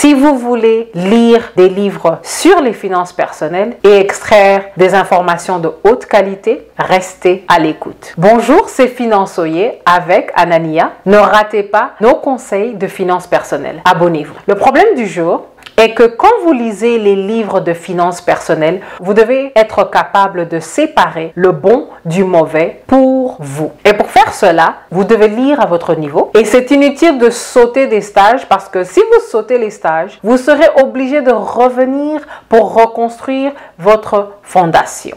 Si vous voulez lire des livres sur les finances personnelles et extraire des informations de haute qualité, restez à l'écoute. Bonjour, c'est Finançoyer avec Anania. Ne ratez pas nos conseils de finances personnelles. Abonnez-vous. Le problème du jour, est que quand vous lisez les livres de finances personnelles, vous devez être capable de séparer le bon du mauvais vous. Et pour faire cela, vous devez lire à votre niveau. Et c'est inutile de sauter des stages parce que si vous sautez les stages, vous serez obligé de revenir pour reconstruire votre fondation.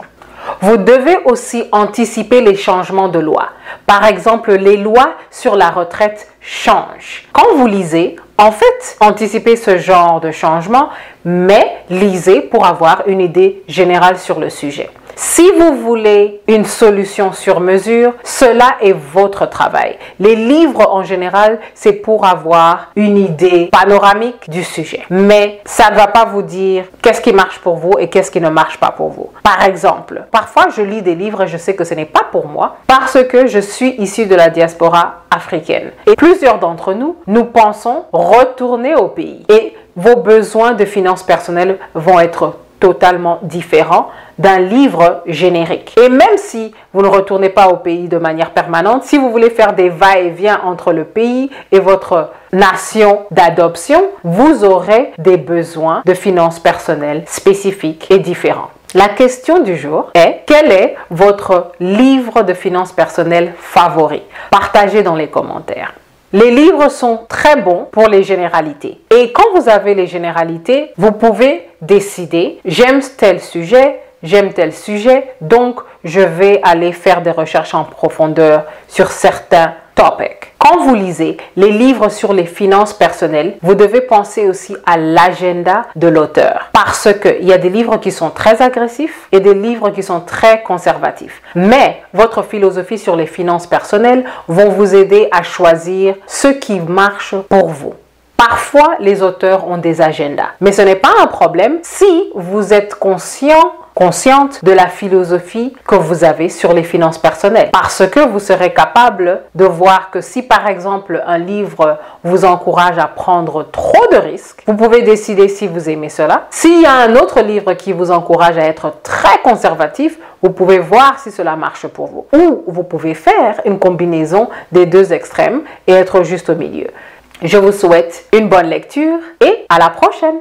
Vous devez aussi anticiper les changements de loi. Par exemple, les lois sur la retraite changent. Quand vous lisez, en fait, anticipez ce genre de changement, mais lisez pour avoir une idée générale sur le sujet. Si vous voulez une solution sur mesure, cela est votre travail. Les livres en général, c'est pour avoir une idée panoramique du sujet. Mais ça ne va pas vous dire qu'est-ce qui marche pour vous et qu'est-ce qui ne marche pas pour vous. Par exemple, parfois je lis des livres et je sais que ce n'est pas pour moi parce que je suis issu de la diaspora africaine. Et plusieurs d'entre nous, nous pensons retourner au pays. Et vos besoins de finances personnelles vont être totalement différent d'un livre générique. Et même si vous ne retournez pas au pays de manière permanente, si vous voulez faire des va-et-vient entre le pays et votre nation d'adoption, vous aurez des besoins de finances personnelles spécifiques et différents. La question du jour est quel est votre livre de finances personnelles favori? Partagez dans les commentaires. Les livres sont très bons pour les généralités. Et quand vous avez les généralités, vous pouvez décider, j'aime tel sujet, j'aime tel sujet, donc je vais aller faire des recherches en profondeur sur certains topics. Quand vous lisez les livres sur les finances personnelles, vous devez penser aussi à l'agenda de l'auteur. Parce qu'il y a des livres qui sont très agressifs et des livres qui sont très conservatifs. Mais votre philosophie sur les finances personnelles vont vous aider à choisir ce qui marche pour vous. Parfois, les auteurs ont des agendas, mais ce n'est pas un problème si vous êtes conscient consciente de la philosophie que vous avez sur les finances personnelles. Parce que vous serez capable de voir que si par exemple un livre vous encourage à prendre trop de risques, vous pouvez décider si vous aimez cela. S'il y a un autre livre qui vous encourage à être très conservatif, vous pouvez voir si cela marche pour vous. Ou vous pouvez faire une combinaison des deux extrêmes et être juste au milieu. Je vous souhaite une bonne lecture et à la prochaine.